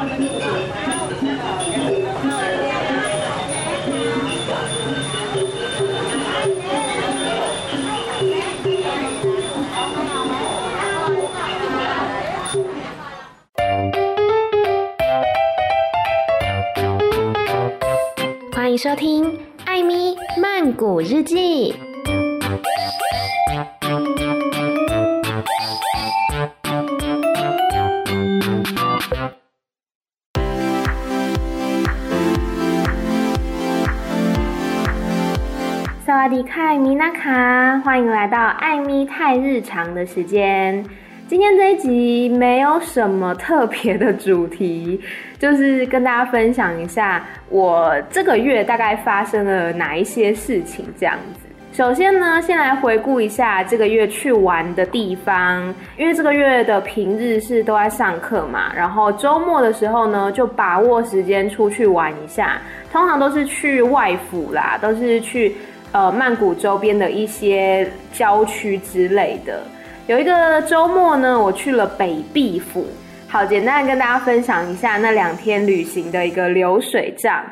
important 咪太日常的时间。今天这一集没有什么特别的主题。就是跟大家分享一下我这个月大概发生了哪一些事情，这样子。首先呢，先来回顾一下这个月去玩的地方，因为这个月的平日是都在上课嘛，然后周末的时候呢，就把握时间出去玩一下。通常都是去外府啦，都是去呃曼谷周边的一些郊区之类的。有一个周末呢，我去了北碧府。好，简单跟大家分享一下那两天旅行的一个流水账。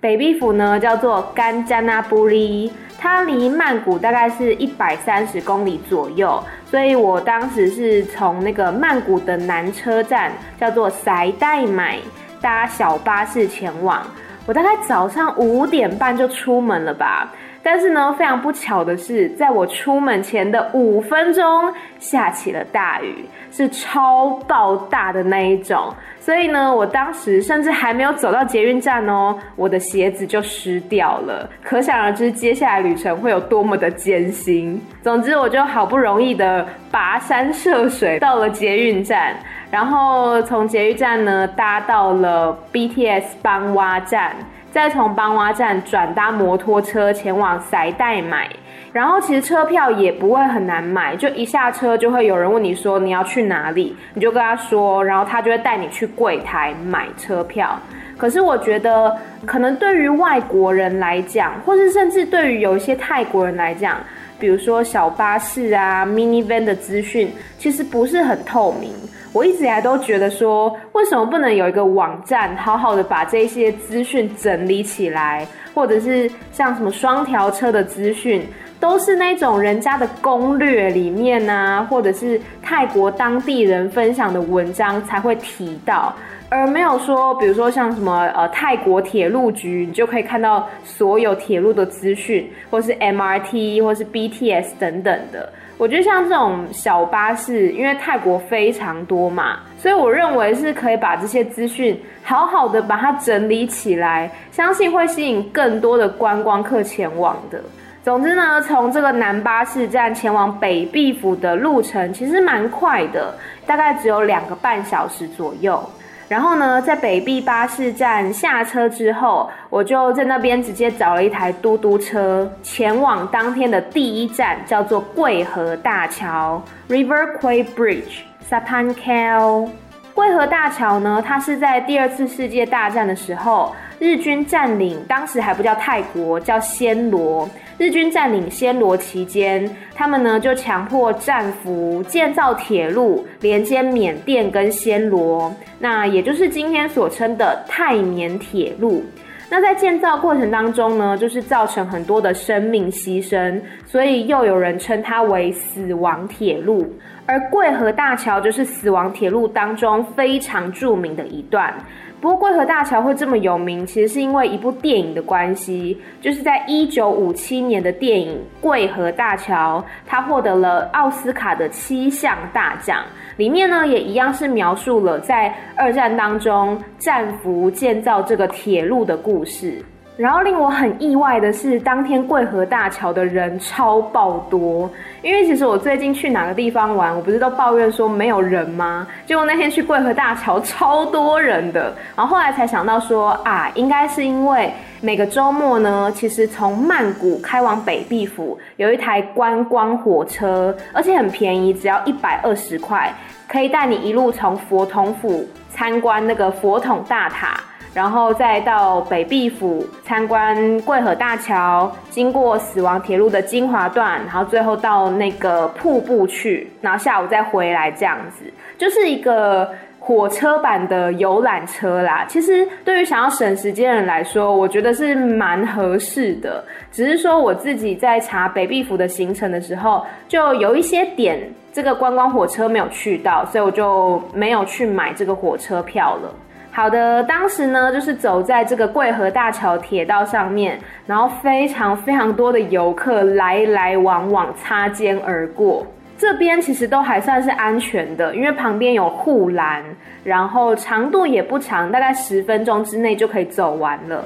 北碧府呢叫做甘加那布里，它离曼谷大概是一百三十公里左右，所以我当时是从那个曼谷的南车站叫做塞代买搭小巴士前往。我大概早上五点半就出门了吧。但是呢，非常不巧的是，在我出门前的五分钟，下起了大雨，是超爆大的那一种。所以呢，我当时甚至还没有走到捷运站哦，我的鞋子就湿掉了。可想而知，接下来旅程会有多么的艰辛。总之，我就好不容易的跋山涉水到了捷运站，然后从捷运站呢搭到了 BTS 邦挖站。再从邦挖站转搭摩托车前往塞代买，然后其实车票也不会很难买，就一下车就会有人问你说你要去哪里，你就跟他说，然后他就会带你去柜台买车票。可是我觉得，可能对于外国人来讲，或是甚至对于有一些泰国人来讲，比如说小巴士啊、mini van 的资讯，其实不是很透明。我一直以来都觉得说，为什么不能有一个网站，好好的把这些资讯整理起来，或者是像什么双条车的资讯，都是那种人家的攻略里面啊，或者是泰国当地人分享的文章才会提到，而没有说，比如说像什么呃泰国铁路局，你就可以看到所有铁路的资讯，或是 MRT 或是 BTS 等等的。我觉得像这种小巴士，因为泰国非常多嘛，所以我认为是可以把这些资讯好好的把它整理起来，相信会吸引更多的观光客前往的。总之呢，从这个南巴士站前往北碧府的路程其实蛮快的，大概只有两个半小时左右。然后呢，在北壁巴士站下车之后，我就在那边直接找了一台嘟嘟车，前往当天的第一站，叫做桂河大桥 （River Quay Bridge，Sappankel）。贵河大桥呢，它是在第二次世界大战的时候，日军占领，当时还不叫泰国，叫暹罗。日军占领暹罗期间，他们呢就强迫战俘建造铁路连接缅甸跟暹罗，那也就是今天所称的泰缅铁路。那在建造过程当中呢，就是造成很多的生命牺牲，所以又有人称它为死亡铁路。而贵河大桥就是死亡铁路当中非常著名的一段。不过贵河大桥会这么有名，其实是因为一部电影的关系，就是在一九五七年的电影《贵河大桥》，它获得了奥斯卡的七项大奖。里面呢也一样是描述了在二战当中战俘建造这个铁路的故事。然后令我很意外的是，当天贵河大桥的人超爆多。因为其实我最近去哪个地方玩，我不是都抱怨说没有人吗？结果那天去贵河大桥超多人的。然后后来才想到说啊，应该是因为每个周末呢，其实从曼谷开往北碧府有一台观光火车，而且很便宜，只要一百二十块，可以带你一路从佛统府参观那个佛统大塔。然后再到北壁府参观贵河大桥，经过死亡铁路的精华段，然后最后到那个瀑布去，然后下午再回来，这样子就是一个火车版的游览车啦。其实对于想要省时间的人来说，我觉得是蛮合适的。只是说我自己在查北壁府的行程的时候，就有一些点这个观光火车没有去到，所以我就没有去买这个火车票了。好的，当时呢，就是走在这个桂河大桥铁道上面，然后非常非常多的游客来来往往，擦肩而过。这边其实都还算是安全的，因为旁边有护栏，然后长度也不长，大概十分钟之内就可以走完了。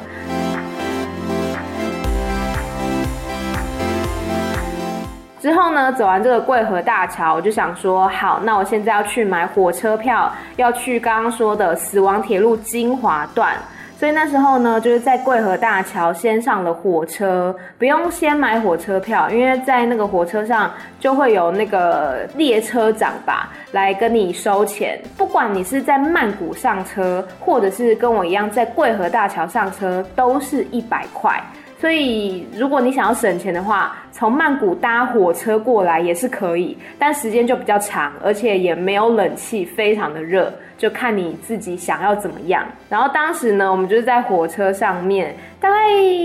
之后呢，走完这个贵河大桥，我就想说，好，那我现在要去买火车票，要去刚刚说的死亡铁路精华段。所以那时候呢，就是在贵河大桥先上了火车，不用先买火车票，因为在那个火车上就会有那个列车长吧，来跟你收钱。不管你是在曼谷上车，或者是跟我一样在贵河大桥上车，都是一百块。所以，如果你想要省钱的话，从曼谷搭火车过来也是可以，但时间就比较长，而且也没有冷气，非常的热，就看你自己想要怎么样。然后当时呢，我们就是在火车上面，大概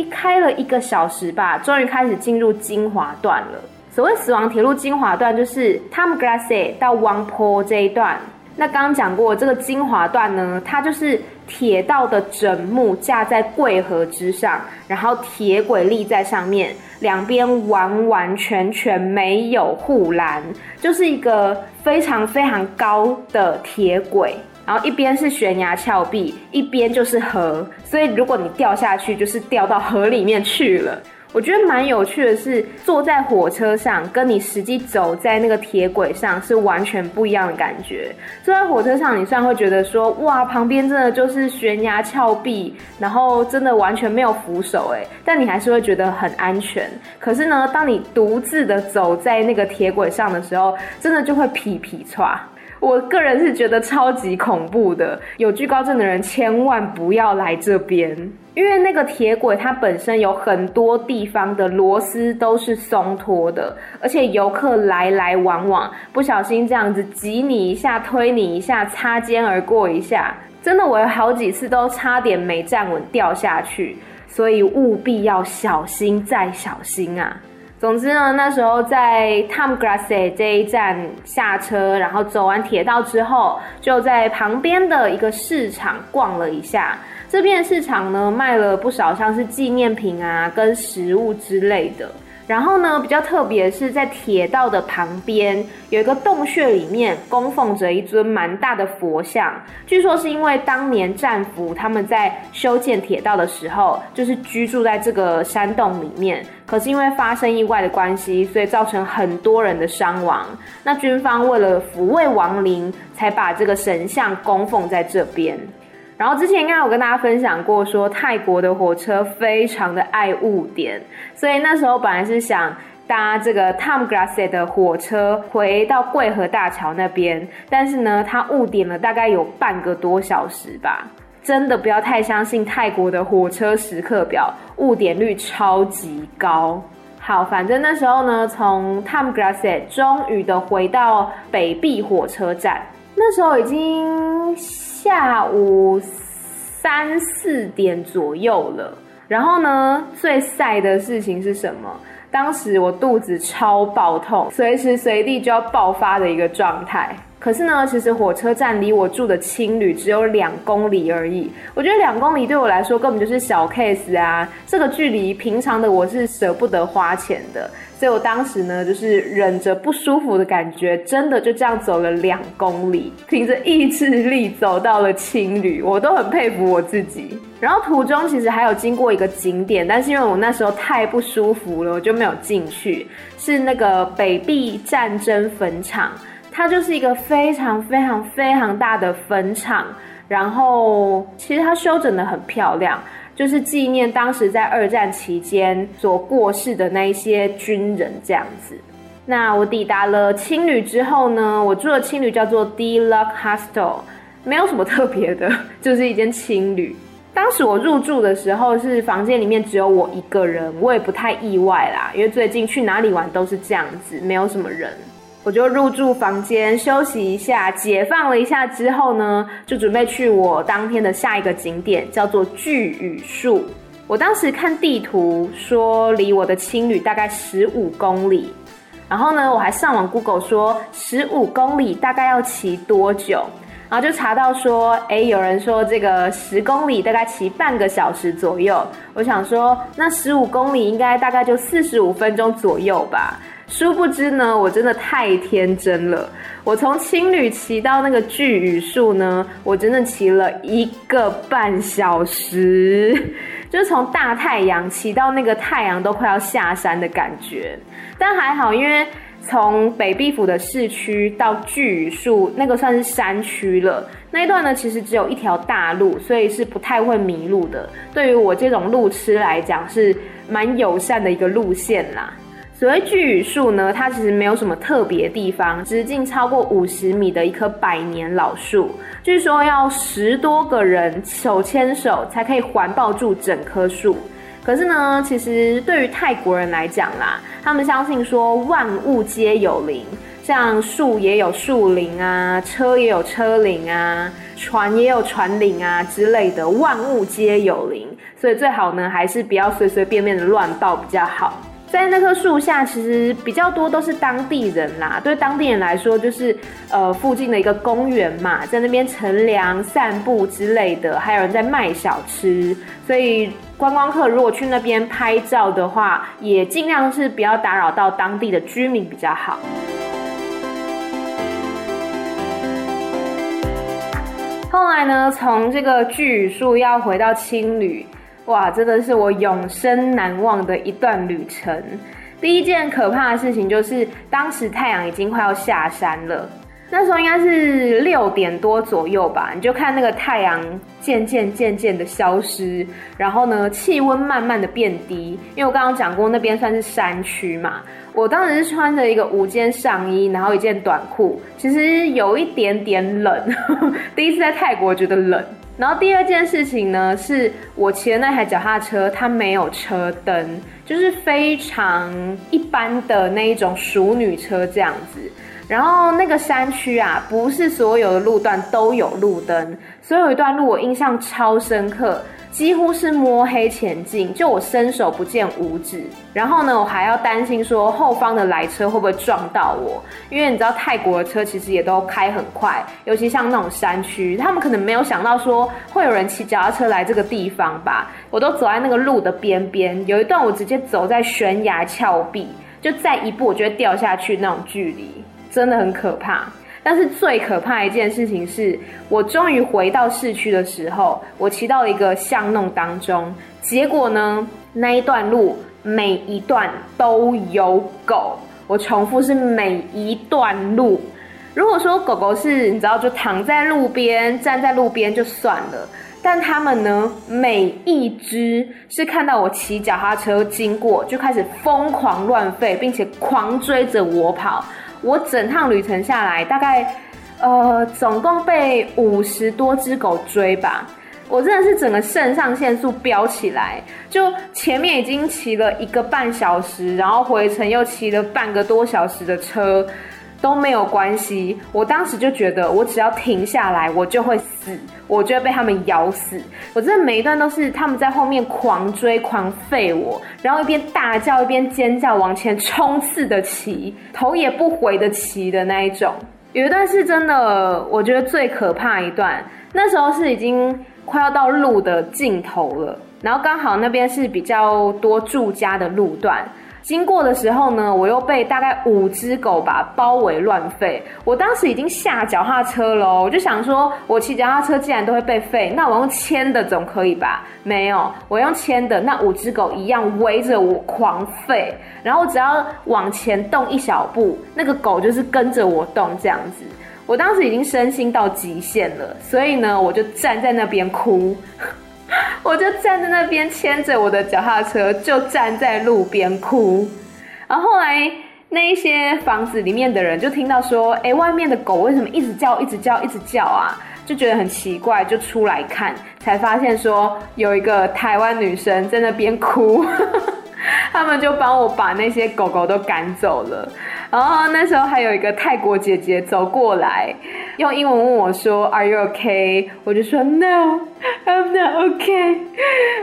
开了一个小时吧，终于开始进入精华段了。所谓死亡铁路精华段，就是 Tham Grase 到 Wangpo 这一段。那刚刚讲过，这个精华段呢，它就是铁道的枕木架在贵河之上，然后铁轨立在上面，两边完完全全没有护栏，就是一个非常非常高的铁轨，然后一边是悬崖峭壁，一边就是河，所以如果你掉下去，就是掉到河里面去了。我觉得蛮有趣的是，坐在火车上跟你实际走在那个铁轨上是完全不一样的感觉。坐在火车上，你虽然会觉得说，哇，旁边真的就是悬崖峭壁，然后真的完全没有扶手，哎，但你还是会觉得很安全。可是呢，当你独自的走在那个铁轨上的时候，真的就会皮皮剉。我个人是觉得超级恐怖的，有惧高症的人千万不要来这边，因为那个铁轨它本身有很多地方的螺丝都是松脱的，而且游客来来往往，不小心这样子挤你一下、推你一下、擦肩而过一下，真的我有好几次都差点没站稳掉下去，所以务必要小心再小心啊！总之呢，那时候在 Tom g r a s s e 这一站下车，然后走完铁道之后，就在旁边的一个市场逛了一下。这片市场呢，卖了不少像是纪念品啊，跟食物之类的。然后呢，比较特别是在铁道的旁边有一个洞穴，里面供奉着一尊蛮大的佛像。据说是因为当年战俘他们在修建铁道的时候，就是居住在这个山洞里面。可是因为发生意外的关系，所以造成很多人的伤亡。那军方为了抚慰亡灵，才把这个神像供奉在这边。然后之前应该有跟大家分享过，说泰国的火车非常的爱误点，所以那时候本来是想搭这个 Tham Grase 的火车回到贵河大桥那边，但是呢，它误点了大概有半个多小时吧。真的不要太相信泰国的火车时刻表，误点率超级高。好，反正那时候呢，从 Tham Grase 终于的回到北碧火车站，那时候已经。下午三四点左右了，然后呢，最晒的事情是什么？当时我肚子超爆痛，随时随地就要爆发的一个状态。可是呢，其实火车站离我住的青旅只有两公里而已。我觉得两公里对我来说根本就是小 case 啊，这个距离平常的我是舍不得花钱的。所以我当时呢，就是忍着不舒服的感觉，真的就这样走了两公里，凭着意志力走到了青旅，我都很佩服我自己。然后途中其实还有经过一个景点，但是因为我那时候太不舒服了，我就没有进去。是那个北壁战争坟场，它就是一个非常非常非常大的坟场，然后其实它修整得很漂亮。就是纪念当时在二战期间所过世的那一些军人这样子。那我抵达了青旅之后呢，我住的青旅叫做 D Luck Hostel，没有什么特别的，就是一间青旅。当时我入住的时候是房间里面只有我一个人，我也不太意外啦，因为最近去哪里玩都是这样子，没有什么人。我就入住房间休息一下，解放了一下之后呢，就准备去我当天的下一个景点，叫做巨羽树。我当时看地图说离我的青旅大概十五公里，然后呢，我还上网 Google 说十五公里大概要骑多久，然后就查到说，哎，有人说这个十公里大概骑半个小时左右。我想说，那十五公里应该大概就四十五分钟左右吧。殊不知呢，我真的太天真了。我从青旅骑到那个巨羽树呢，我真的骑了一个半小时，就是从大太阳骑到那个太阳都快要下山的感觉。但还好，因为从北壁府的市区到巨羽树那个算是山区了，那一段呢，其实只有一条大路，所以是不太会迷路的。对于我这种路痴来讲，是蛮友善的一个路线啦。所谓巨羽树呢，它其实没有什么特别地方，直径超过五十米的一棵百年老树，据说要十多个人手牵手才可以环抱住整棵树。可是呢，其实对于泰国人来讲啦，他们相信说万物皆有灵，像树也有树灵啊，车也有车灵啊，船也有船灵啊之类的，万物皆有灵，所以最好呢，还是不要随随便便的乱抱比较好。在那棵树下，其实比较多都是当地人啦。对当地人来说，就是呃附近的一个公园嘛，在那边乘凉、散步之类的，还有人在卖小吃。所以观光客如果去那边拍照的话，也尽量是不要打扰到当地的居民比较好。后来呢，从这个巨树要回到青旅。哇，真的是我永生难忘的一段旅程。第一件可怕的事情就是，当时太阳已经快要下山了。那时候应该是六点多左右吧，你就看那个太阳渐渐渐渐的消失，然后呢，气温慢慢的变低。因为我刚刚讲过，那边算是山区嘛。我当时是穿着一个无肩上衣，然后一件短裤，其实有一点点冷。第一次在泰国觉得冷。然后第二件事情呢，是我骑的那台脚踏车，它没有车灯，就是非常一般的那一种淑女车这样子。然后那个山区啊，不是所有的路段都有路灯，所以有一段路我印象超深刻。几乎是摸黑前进，就我伸手不见五指。然后呢，我还要担心说后方的来车会不会撞到我，因为你知道泰国的车其实也都开很快，尤其像那种山区，他们可能没有想到说会有人骑脚踏车来这个地方吧。我都走在那个路的边边，有一段我直接走在悬崖峭壁，就再一步我就会掉下去那种距离，真的很可怕。但是最可怕一件事情是，我终于回到市区的时候，我骑到一个巷弄当中，结果呢，那一段路每一段都有狗。我重复是每一段路。如果说狗狗是你知道就躺在路边、站在路边就算了，但他们呢，每一只是看到我骑脚踏车经过就开始疯狂乱吠，并且狂追着我跑。我整趟旅程下来，大概，呃，总共被五十多只狗追吧。我真的是整个肾上腺素飙起来，就前面已经骑了一个半小时，然后回程又骑了半个多小时的车。都没有关系，我当时就觉得，我只要停下来，我就会死，我就会被他们咬死。我真的每一段都是他们在后面狂追、狂吠我，然后一边大叫一边尖叫，往前冲刺的骑，头也不回的骑的那一种。有一段是真的，我觉得最可怕一段，那时候是已经快要到路的尽头了，然后刚好那边是比较多住家的路段。经过的时候呢，我又被大概五只狗吧包围乱吠。我当时已经下脚踏车了，我就想说，我骑脚踏车既然都会被吠，那我用牵的总可以吧？没有，我用牵的，那五只狗一样围着我狂吠。然后只要往前动一小步，那个狗就是跟着我动这样子。我当时已经身心到极限了，所以呢，我就站在那边哭。我就站在那边牵着我的脚踏车，就站在路边哭。然后后来那一些房子里面的人就听到说：“哎，外面的狗为什么一直叫、一直叫、一直叫啊？”就觉得很奇怪，就出来看，才发现说有一个台湾女生在那边哭。他们就帮我把那些狗狗都赶走了。然后那时候还有一个泰国姐姐走过来，用英文问我说：“Are you okay？” 我就说：“No, I'm not okay.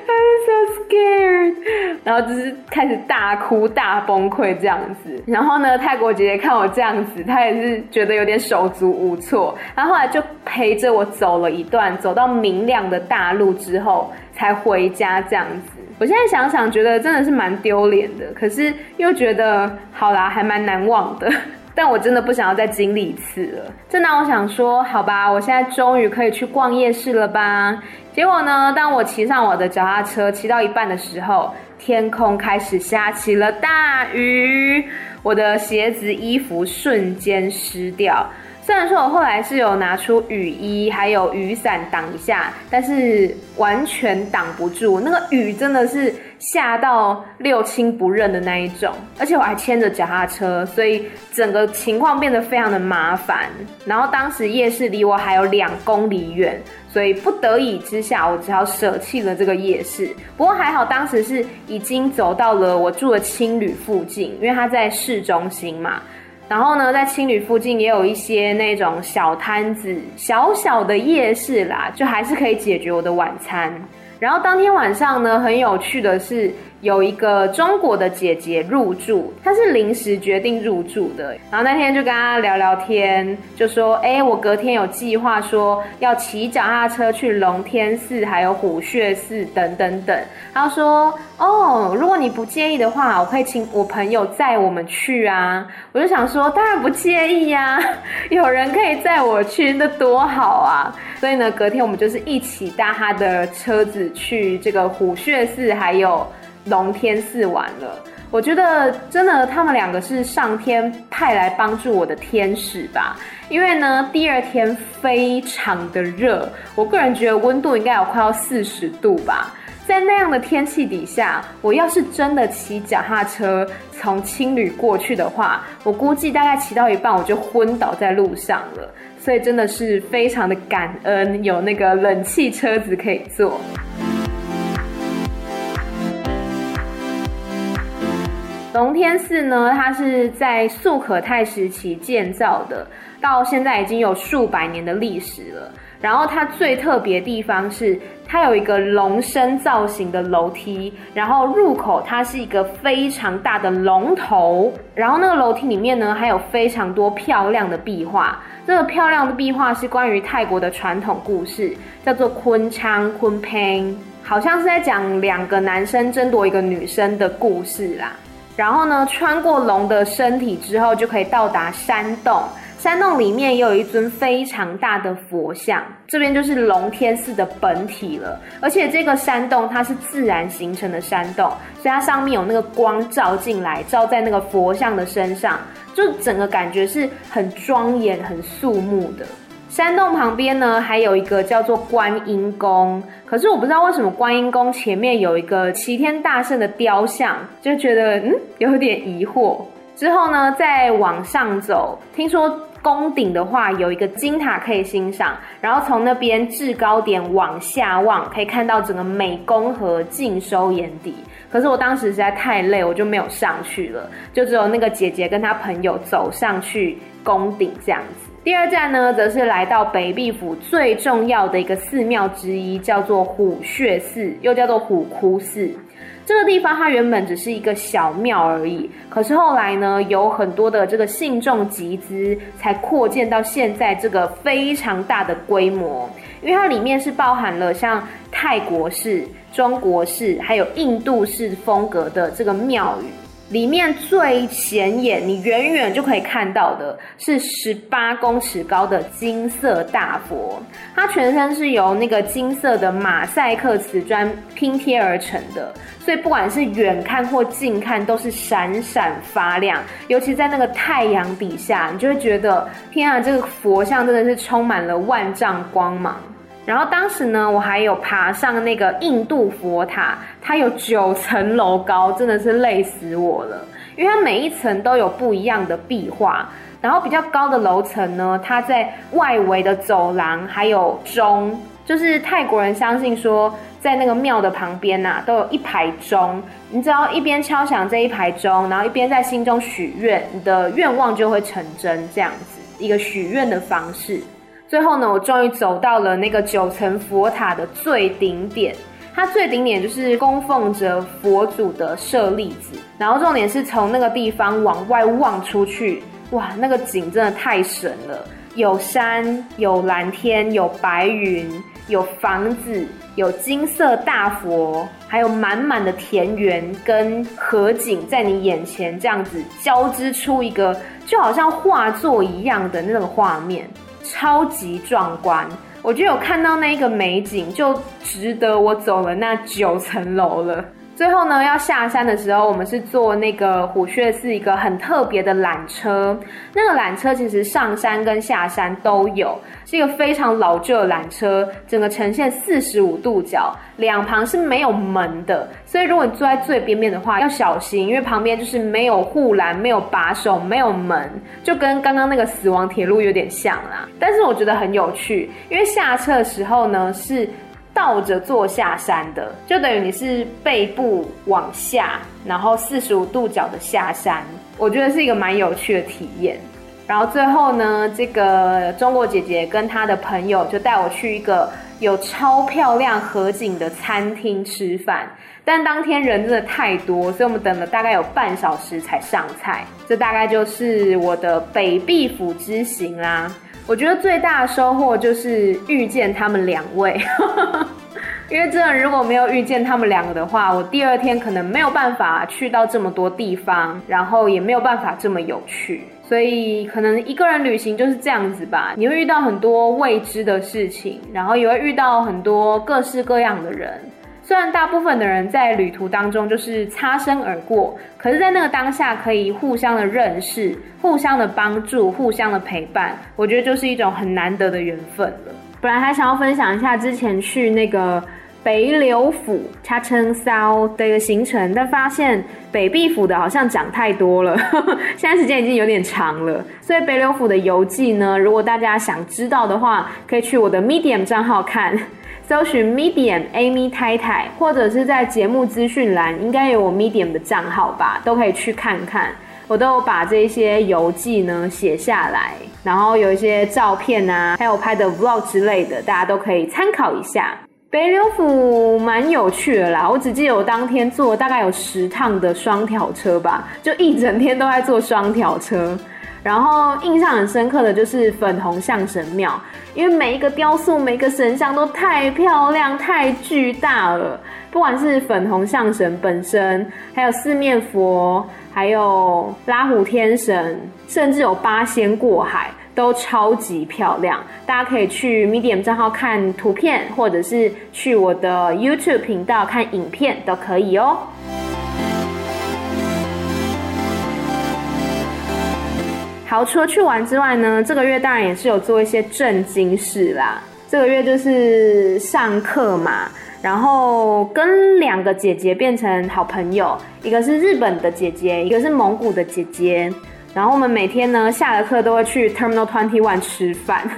I'm so scared。”然后就是开始大哭大崩溃这样子。然后呢，泰国姐姐看我这样子，她也是觉得有点手足无措。然后后来就陪着我走了一段，走到明亮的大路之后才回家这样子。我现在想想，觉得真的是蛮丢脸的，可是又觉得好啦，还蛮难忘的。但我真的不想要再经历一次了。正当我想说，好吧，我现在终于可以去逛夜市了吧？结果呢，当我骑上我的脚踏车，骑到一半的时候，天空开始下起了大雨，我的鞋子、衣服瞬间湿掉。虽然说我后来是有拿出雨衣，还有雨伞挡一下，但是完全挡不住。那个雨真的是吓到六亲不认的那一种，而且我还牵着脚踏车，所以整个情况变得非常的麻烦。然后当时夜市离我还有两公里远，所以不得已之下，我只好舍弃了这个夜市。不过还好，当时是已经走到了我住的青旅附近，因为它在市中心嘛。然后呢，在青旅附近也有一些那种小摊子，小小的夜市啦，就还是可以解决我的晚餐。然后当天晚上呢，很有趣的是。有一个中国的姐姐入住，她是临时决定入住的。然后那天就跟她聊聊天，就说：“哎，我隔天有计划说要骑脚踏车去龙天寺，还有虎穴寺等等等。”她说：“哦，如果你不介意的话，我可以请我朋友载我们去啊。”我就想说：“当然不介意呀，有人可以载我去，那多好啊！”所以呢，隔天我们就是一起搭他的车子去这个虎穴寺，还有。龙天寺玩了，我觉得真的他们两个是上天派来帮助我的天使吧。因为呢，第二天非常的热，我个人觉得温度应该有快要四十度吧。在那样的天气底下，我要是真的骑脚踏车从青旅过去的话，我估计大概骑到一半我就昏倒在路上了。所以真的是非常的感恩有那个冷气车子可以坐。龙天寺呢，它是在素可泰时期建造的，到现在已经有数百年的历史了。然后它最特别的地方是，它有一个龙身造型的楼梯，然后入口它是一个非常大的龙头，然后那个楼梯里面呢，还有非常多漂亮的壁画。这个漂亮的壁画是关于泰国的传统故事，叫做昆昌昆平，好像是在讲两个男生争夺一个女生的故事啦。然后呢，穿过龙的身体之后，就可以到达山洞。山洞里面也有一尊非常大的佛像，这边就是龙天寺的本体了。而且这个山洞它是自然形成的山洞，所以它上面有那个光照进来，照在那个佛像的身上，就整个感觉是很庄严、很肃穆的。山洞旁边呢，还有一个叫做观音宫，可是我不知道为什么观音宫前面有一个齐天大圣的雕像，就觉得嗯有点疑惑。之后呢，再往上走，听说宫顶的话有一个金塔可以欣赏，然后从那边制高点往下望，可以看到整个湄公河尽收眼底。可是我当时实在太累，我就没有上去了，就只有那个姐姐跟她朋友走上去宫顶这样子。第二站呢，则是来到北碧府最重要的一个寺庙之一，叫做虎穴寺，又叫做虎窟寺。这个地方它原本只是一个小庙而已，可是后来呢，有很多的这个信众集资，才扩建到现在这个非常大的规模。因为它里面是包含了像泰国式、中国式，还有印度式风格的这个庙宇。里面最显眼，你远远就可以看到的是十八公尺高的金色大佛，它全身是由那个金色的马赛克瓷砖拼贴而成的，所以不管是远看或近看都是闪闪发亮，尤其在那个太阳底下，你就会觉得天啊，这个佛像真的是充满了万丈光芒。然后当时呢，我还有爬上那个印度佛塔，它有九层楼高，真的是累死我了。因为它每一层都有不一样的壁画，然后比较高的楼层呢，它在外围的走廊还有钟，就是泰国人相信说，在那个庙的旁边呐、啊，都有一排钟，你只要一边敲响这一排钟，然后一边在心中许愿，你的愿望就会成真，这样子一个许愿的方式。最后呢，我终于走到了那个九层佛塔的最顶点。它最顶点就是供奉着佛祖的舍利子，然后重点是从那个地方往外望出去，哇，那个景真的太神了！有山，有蓝天，有白云，有房子，有金色大佛，还有满满的田园跟河景在你眼前这样子交织出一个就好像画作一样的那种画面。超级壮观，我觉得有看到那一个美景，就值得我走了那九层楼了。最后呢，要下山的时候，我们是坐那个虎穴寺一个很特别的缆车。那个缆车其实上山跟下山都有，是一个非常老旧的缆车，整个呈现四十五度角，两旁是没有门的。所以如果你坐在最边边的话，要小心，因为旁边就是没有护栏、没有把手、没有门，就跟刚刚那个死亡铁路有点像啦。但是我觉得很有趣，因为下车的时候呢是。倒着坐下山的，就等于你是背部往下，然后四十五度角的下山，我觉得是一个蛮有趣的体验。然后最后呢，这个中国姐姐跟她的朋友就带我去一个有超漂亮河景的餐厅吃饭，但当天人真的太多，所以我们等了大概有半小时才上菜。这大概就是我的北壁府之行啦。我觉得最大的收获就是遇见他们两位，因为真的如果没有遇见他们两个的话，我第二天可能没有办法去到这么多地方，然后也没有办法这么有趣。所以可能一个人旅行就是这样子吧，你会遇到很多未知的事情，然后也会遇到很多各式各样的人。虽然大部分的人在旅途当中就是擦身而过，可是，在那个当下可以互相的认识、互相的帮助、互相的陪伴，我觉得就是一种很难得的缘分了。本来还想要分享一下之前去那个北柳府恰称骚的一个行程，但发现北壁府的好像讲太多了，现在时间已经有点长了。所以北柳府的游记呢，如果大家想知道的话，可以去我的 Medium 账号看。搜寻 Medium Amy 太太，或者是在节目资讯栏应该有我 Medium 的账号吧，都可以去看看。我都有把这些游记呢写下来，然后有一些照片啊，还有拍的 Vlog 之类的，大家都可以参考一下。北流府蛮有趣的啦，我只记得我当天坐大概有十趟的双条车吧，就一整天都在坐双条车。然后印象很深刻的就是粉红象神庙，因为每一个雕塑、每一个神像都太漂亮、太巨大了。不管是粉红象神本身，还有四面佛，还有拉虎天神，甚至有八仙过海，都超级漂亮。大家可以去 Medium 账号看图片，或者是去我的 YouTube 频道看影片都可以哦。好，除了去玩之外呢，这个月当然也是有做一些正经事啦。这个月就是上课嘛，然后跟两个姐姐变成好朋友，一个是日本的姐姐，一个是蒙古的姐姐。然后我们每天呢，下了课都会去 Terminal Twenty One 吃饭，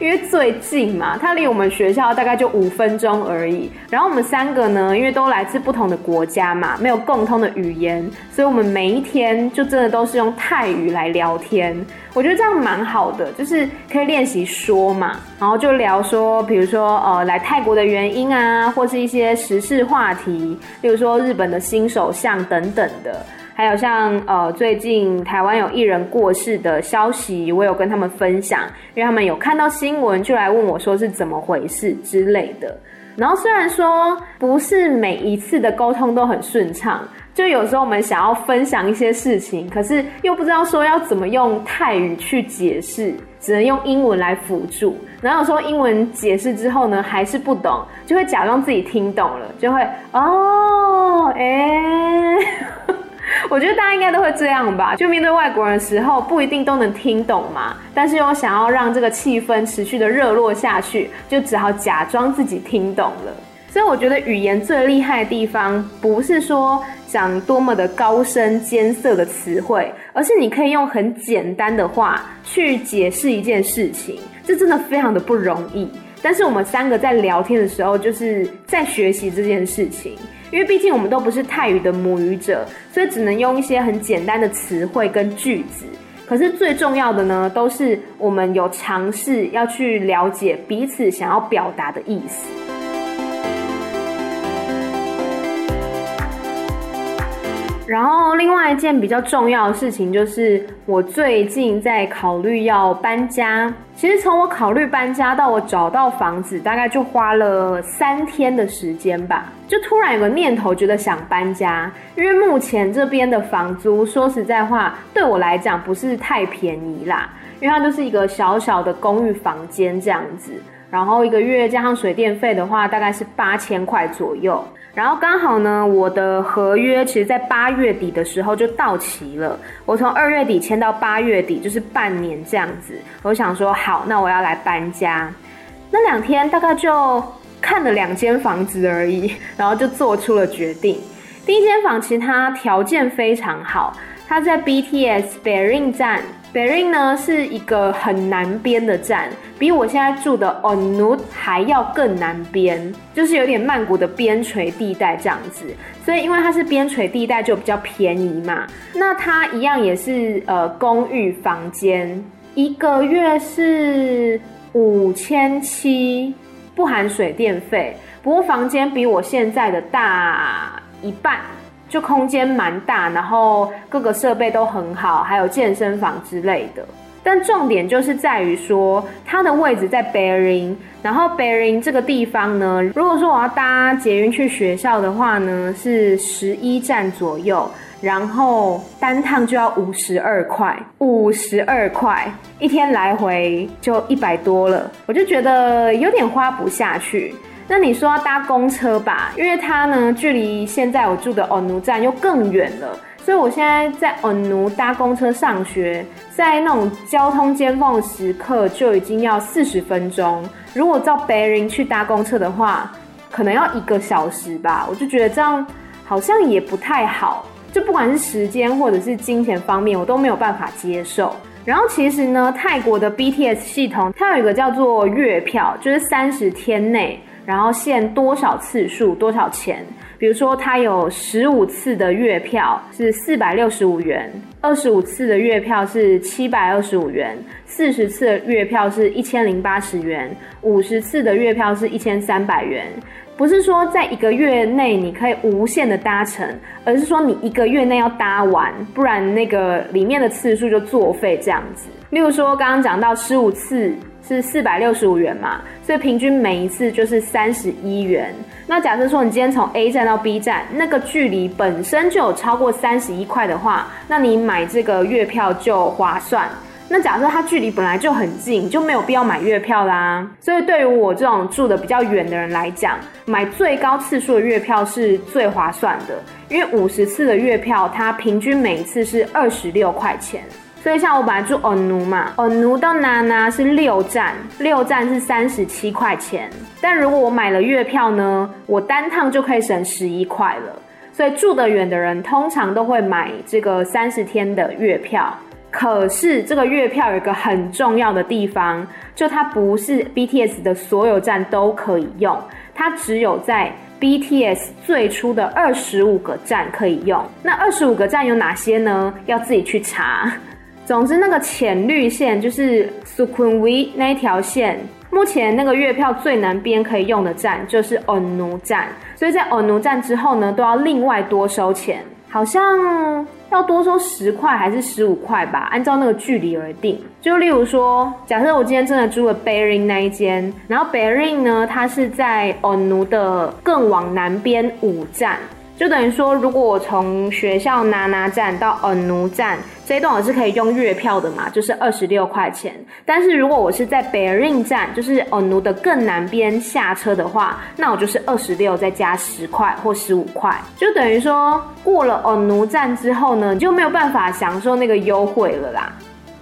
因为最近嘛，它离我们学校大概就五分钟而已。然后我们三个呢，因为都来自不同的国家嘛，没有共通的语言，所以我们每一天就真的都是用泰语来聊天。我觉得这样蛮好的，就是可以练习说嘛，然后就聊说，比如说呃来泰国的原因啊，或是一些时事话题，例如说日本的新首相等等的。还有像呃最近台湾有艺人过世的消息，我有跟他们分享，因为他们有看到新闻，就来问我说是怎么回事之类的。然后虽然说不是每一次的沟通都很顺畅，就有时候我们想要分享一些事情，可是又不知道说要怎么用泰语去解释，只能用英文来辅助。然后有时候英文解释之后呢，还是不懂，就会假装自己听懂了，就会哦，哎、我觉得大家应该都会这样吧，就面对外国人的时候，不一定都能听懂嘛，但是又想要让这个气氛持续的热络下去，就只好假装自己听懂了。所以我觉得语言最厉害的地方，不是说讲多么的高深艰涩的词汇，而是你可以用很简单的话去解释一件事情，这真的非常的不容易。但是我们三个在聊天的时候，就是在学习这件事情。因为毕竟我们都不是泰语的母语者，所以只能用一些很简单的词汇跟句子。可是最重要的呢，都是我们有尝试要去了解彼此想要表达的意思。然后，另外一件比较重要的事情就是，我最近在考虑要搬家。其实从我考虑搬家到我找到房子，大概就花了三天的时间吧。就突然有个念头，觉得想搬家，因为目前这边的房租，说实在话，对我来讲不是太便宜啦。因为它就是一个小小的公寓房间这样子，然后一个月加上水电费的话，大概是八千块左右。然后刚好呢，我的合约其实在八月底的时候就到期了。我从二月底签到八月底，就是半年这样子。我想说，好，那我要来搬家。那两天大概就看了两间房子而已，然后就做出了决定。第一间房其实它条件非常好，它在 BTS b e r i n g 站。b e r i n g 呢是一个很南边的站，比我现在住的 Onut 还要更南边，就是有点曼谷的边陲地带这样子。所以因为它是边陲地带，就比较便宜嘛。那它一样也是呃公寓房间，一个月是五千七，不含水电费。不过房间比我现在的大一半。就空间蛮大，然后各个设备都很好，还有健身房之类的。但重点就是在于说，它的位置在 Bering，，然后 Bering 这个地方呢，如果说我要搭捷运去学校的话呢，是十一站左右，然后单趟就要五十二块，五十二块一天来回就一百多了，我就觉得有点花不下去。那你说要搭公车吧，因为它呢，距离现在我住的欧奴站又更远了，所以我现在在欧奴搭公车上学，在那种交通尖峰时刻就已经要四十分钟。如果照北林去搭公车的话，可能要一个小时吧。我就觉得这样好像也不太好，就不管是时间或者是金钱方面，我都没有办法接受。然后其实呢，泰国的 BTS 系统它有一个叫做月票，就是三十天内。然后限多少次数多少钱？比如说，它有十五次的月票是四百六十五元，二十五次的月票是七百二十五元，四十次的月票是一千零八十元，五十次的月票是一千三百元。不是说在一个月内你可以无限的搭乘，而是说你一个月内要搭完，不然那个里面的次数就作废这样子。例如说，刚刚讲到十五次。是四百六十五元嘛，所以平均每一次就是三十一元。那假设说你今天从 A 站到 B 站，那个距离本身就有超过三十一块的话，那你买这个月票就划算。那假设它距离本来就很近，就没有必要买月票啦。所以对于我这种住的比较远的人来讲，买最高次数的月票是最划算的，因为五十次的月票，它平均每一次是二十六块钱。所以像我本来住欧奴嘛，欧奴到娜娜是六站，六站是三十七块钱。但如果我买了月票呢，我单趟就可以省十一块了。所以住得远的人通常都会买这个三十天的月票。可是这个月票有一个很重要的地方，就它不是 BTS 的所有站都可以用，它只有在 BTS 最初的二十五个站可以用。那二十五个站有哪些呢？要自己去查。总之，那个浅绿线就是 Sukhumvit 那一条线，目前那个月票最南边可以用的站就是 Onnu 站，所以在 Onnu 站之后呢，都要另外多收钱，好像要多收十块还是十五块吧，按照那个距离而定。就例如说，假设我今天真的租了 Bering 那一间，然后 Bering 呢，它是在 Onnu 的更往南边五站。就等于说，如果我从学校娜娜站到欧奴站这一段，我是可以用月票的嘛，就是二十六块钱。但是如果我是在北林站，就是欧奴的更南边下车的话，那我就是二十六再加十块或十五块，就等于说过了欧奴站之后呢，就没有办法享受那个优惠了啦。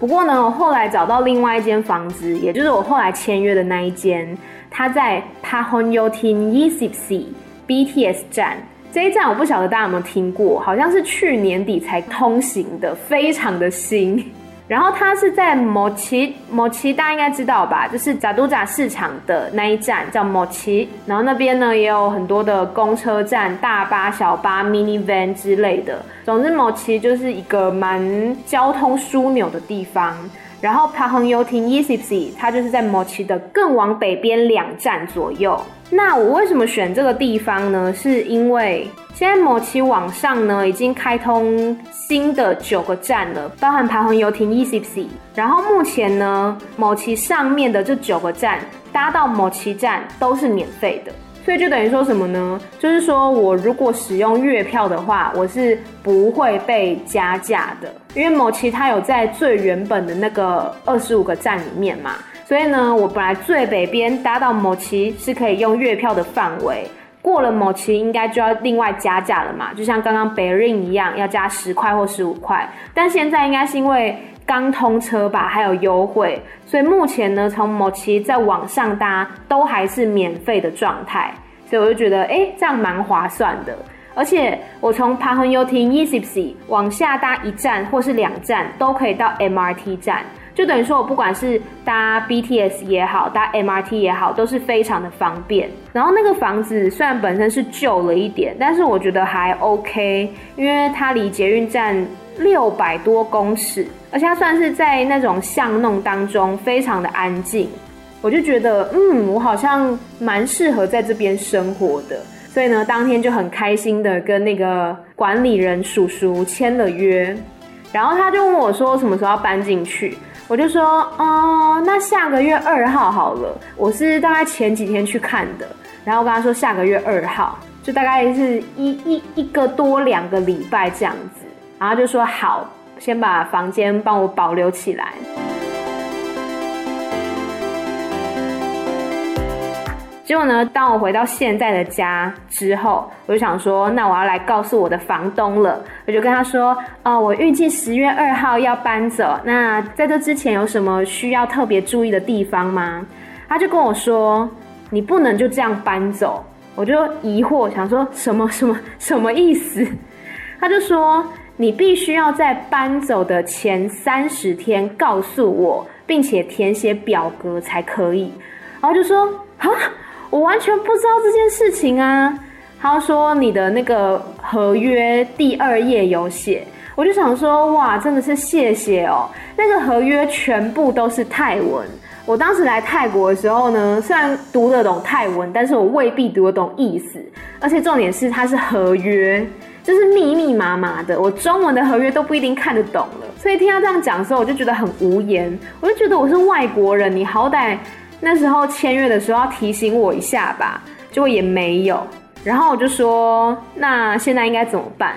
不过呢，我后来找到另外一间房子，也就是我后来签约的那一间，它在 Pahonyotin Yisipsi BTS 站。这一站我不晓得大家有没有听过，好像是去年底才通行的，非常的新。然后它是在某奇某奇，大家应该知道吧？就是扎都扎市场的那一站叫某奇，然后那边呢也有很多的公车站、大巴、小巴、mini van 之类的。总之，某奇就是一个蛮交通枢纽的地方。然后帕亨尤廷伊西西，它就是在某奇的更往北边两站左右。那我为什么选这个地方呢？是因为现在某奇网上呢已经开通新的九个站了，包含帕亨尤廷伊西西。然后目前呢，某奇上面的这九个站搭到某奇站都是免费的。所以就等于说什么呢？就是说我如果使用月票的话，我是不会被加价的，因为某奇它有在最原本的那个二十五个站里面嘛。所以呢，我本来最北边搭到某奇是可以用月票的范围，过了某奇应该就要另外加价了嘛，就像刚刚北林一样，要加十块或十五块。但现在应该是因为刚通车吧，还有优惠。所以目前呢，从某奇再往上搭都还是免费的状态，所以我就觉得，哎、这样蛮划算的。而且我从帕亨尤廷伊西西往下搭一站或是两站，都可以到 MRT 站，就等于说我不管是搭 BTS 也好，搭 MRT 也好，都是非常的方便。然后那个房子虽然本身是旧了一点，但是我觉得还 OK，因为它离捷运站六百多公尺。而且它算是在那种巷弄当中，非常的安静，我就觉得，嗯，我好像蛮适合在这边生活的。所以呢，当天就很开心的跟那个管理人叔叔签了约，然后他就问我说什么时候要搬进去，我就说，哦，那下个月二号好了。我是大概前几天去看的，然后我跟他说下个月二号，就大概是一一一个多两个礼拜这样子，然后就说好。先把房间帮我保留起来。结果呢，当我回到现在的家之后，我就想说，那我要来告诉我的房东了。我就跟他说，呃，我预计十月二号要搬走。那在这之前有什么需要特别注意的地方吗？他就跟我说，你不能就这样搬走。我就疑惑，想说什么什么什么意思？他就说。你必须要在搬走的前三十天告诉我，并且填写表格才可以。然后就说啊，我完全不知道这件事情啊。他说你的那个合约第二页有写，我就想说哇，真的是谢谢哦。那个合约全部都是泰文。我当时来泰国的时候呢，虽然读得懂泰文，但是我未必读得懂意思，而且重点是它是合约。就是密密麻麻的，我中文的合约都不一定看得懂了，所以听他这样讲的时候，我就觉得很无言。我就觉得我是外国人，你好歹那时候签约的时候要提醒我一下吧，结果也没有。然后我就说，那现在应该怎么办？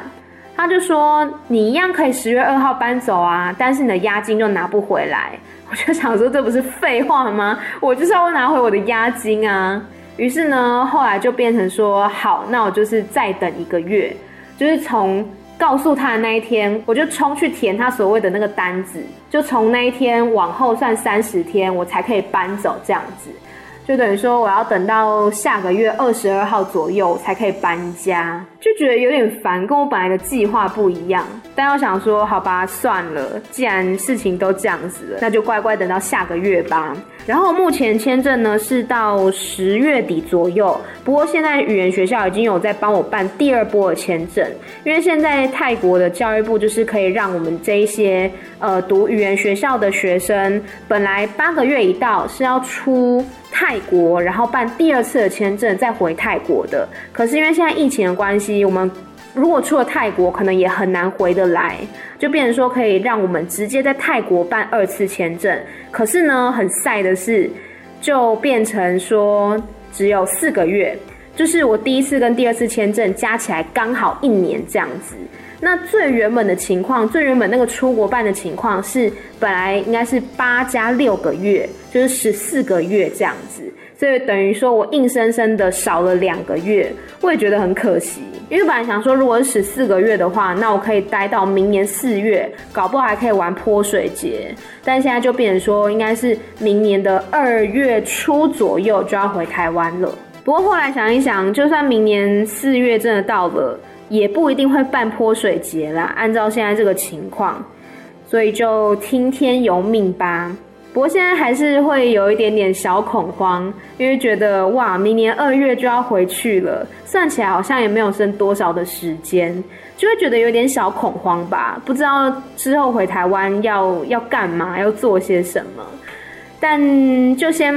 他就说，你一样可以十月二号搬走啊，但是你的押金就拿不回来。我就想说，这不是废话吗？我就是要拿回我的押金啊。于是呢，后来就变成说，好，那我就是再等一个月。就是从告诉他的那一天，我就冲去填他所谓的那个单子，就从那一天往后算三十天，我才可以搬走这样子。就等于说，我要等到下个月二十二号左右才可以搬家，就觉得有点烦，跟我本来的计划不一样。但我想说，好吧，算了，既然事情都这样子了，那就乖乖等到下个月吧。然后目前签证呢是到十月底左右，不过现在语言学校已经有在帮我办第二波的签证，因为现在泰国的教育部就是可以让我们这一些呃读语言学校的学生，本来八个月一到是要出。泰国，然后办第二次的签证再回泰国的。可是因为现在疫情的关系，我们如果出了泰国，可能也很难回得来，就变成说可以让我们直接在泰国办二次签证。可是呢，很晒的是，就变成说只有四个月，就是我第一次跟第二次签证加起来刚好一年这样子。那最原本的情况，最原本那个出国办的情况是，本来应该是八加六个月，就是十四个月这样子，所以等于说我硬生生的少了两个月，我也觉得很可惜。因为本来想说，如果是十四个月的话，那我可以待到明年四月，搞不好还可以玩泼水节。但现在就变成说，应该是明年的二月初左右就要回台湾了。不过后来想一想，就算明年四月真的到了。也不一定会办泼水节啦，按照现在这个情况，所以就听天由命吧。不过现在还是会有一点点小恐慌，因为觉得哇，明年二月就要回去了，算起来好像也没有剩多少的时间，就会觉得有点小恐慌吧。不知道之后回台湾要要干嘛，要做些什么，但就先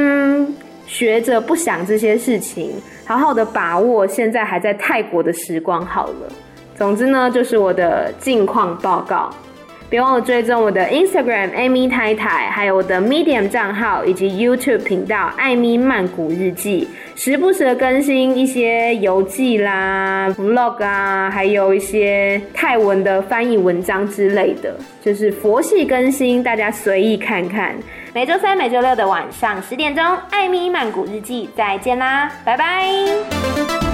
学着不想这些事情，好好的把握现在还在泰国的时光好了。总之呢，就是我的近况报告。别忘了追踪我的 Instagram Amy 太太，还有我的 Medium 账号以及 YouTube 频道艾咪曼谷日记，时不时的更新一些游记啦、Vlog 啊，还有一些泰文的翻译文章之类的，就是佛系更新，大家随意看看。每周三、每周六的晚上十点钟，艾咪曼谷日记，再见啦，拜拜。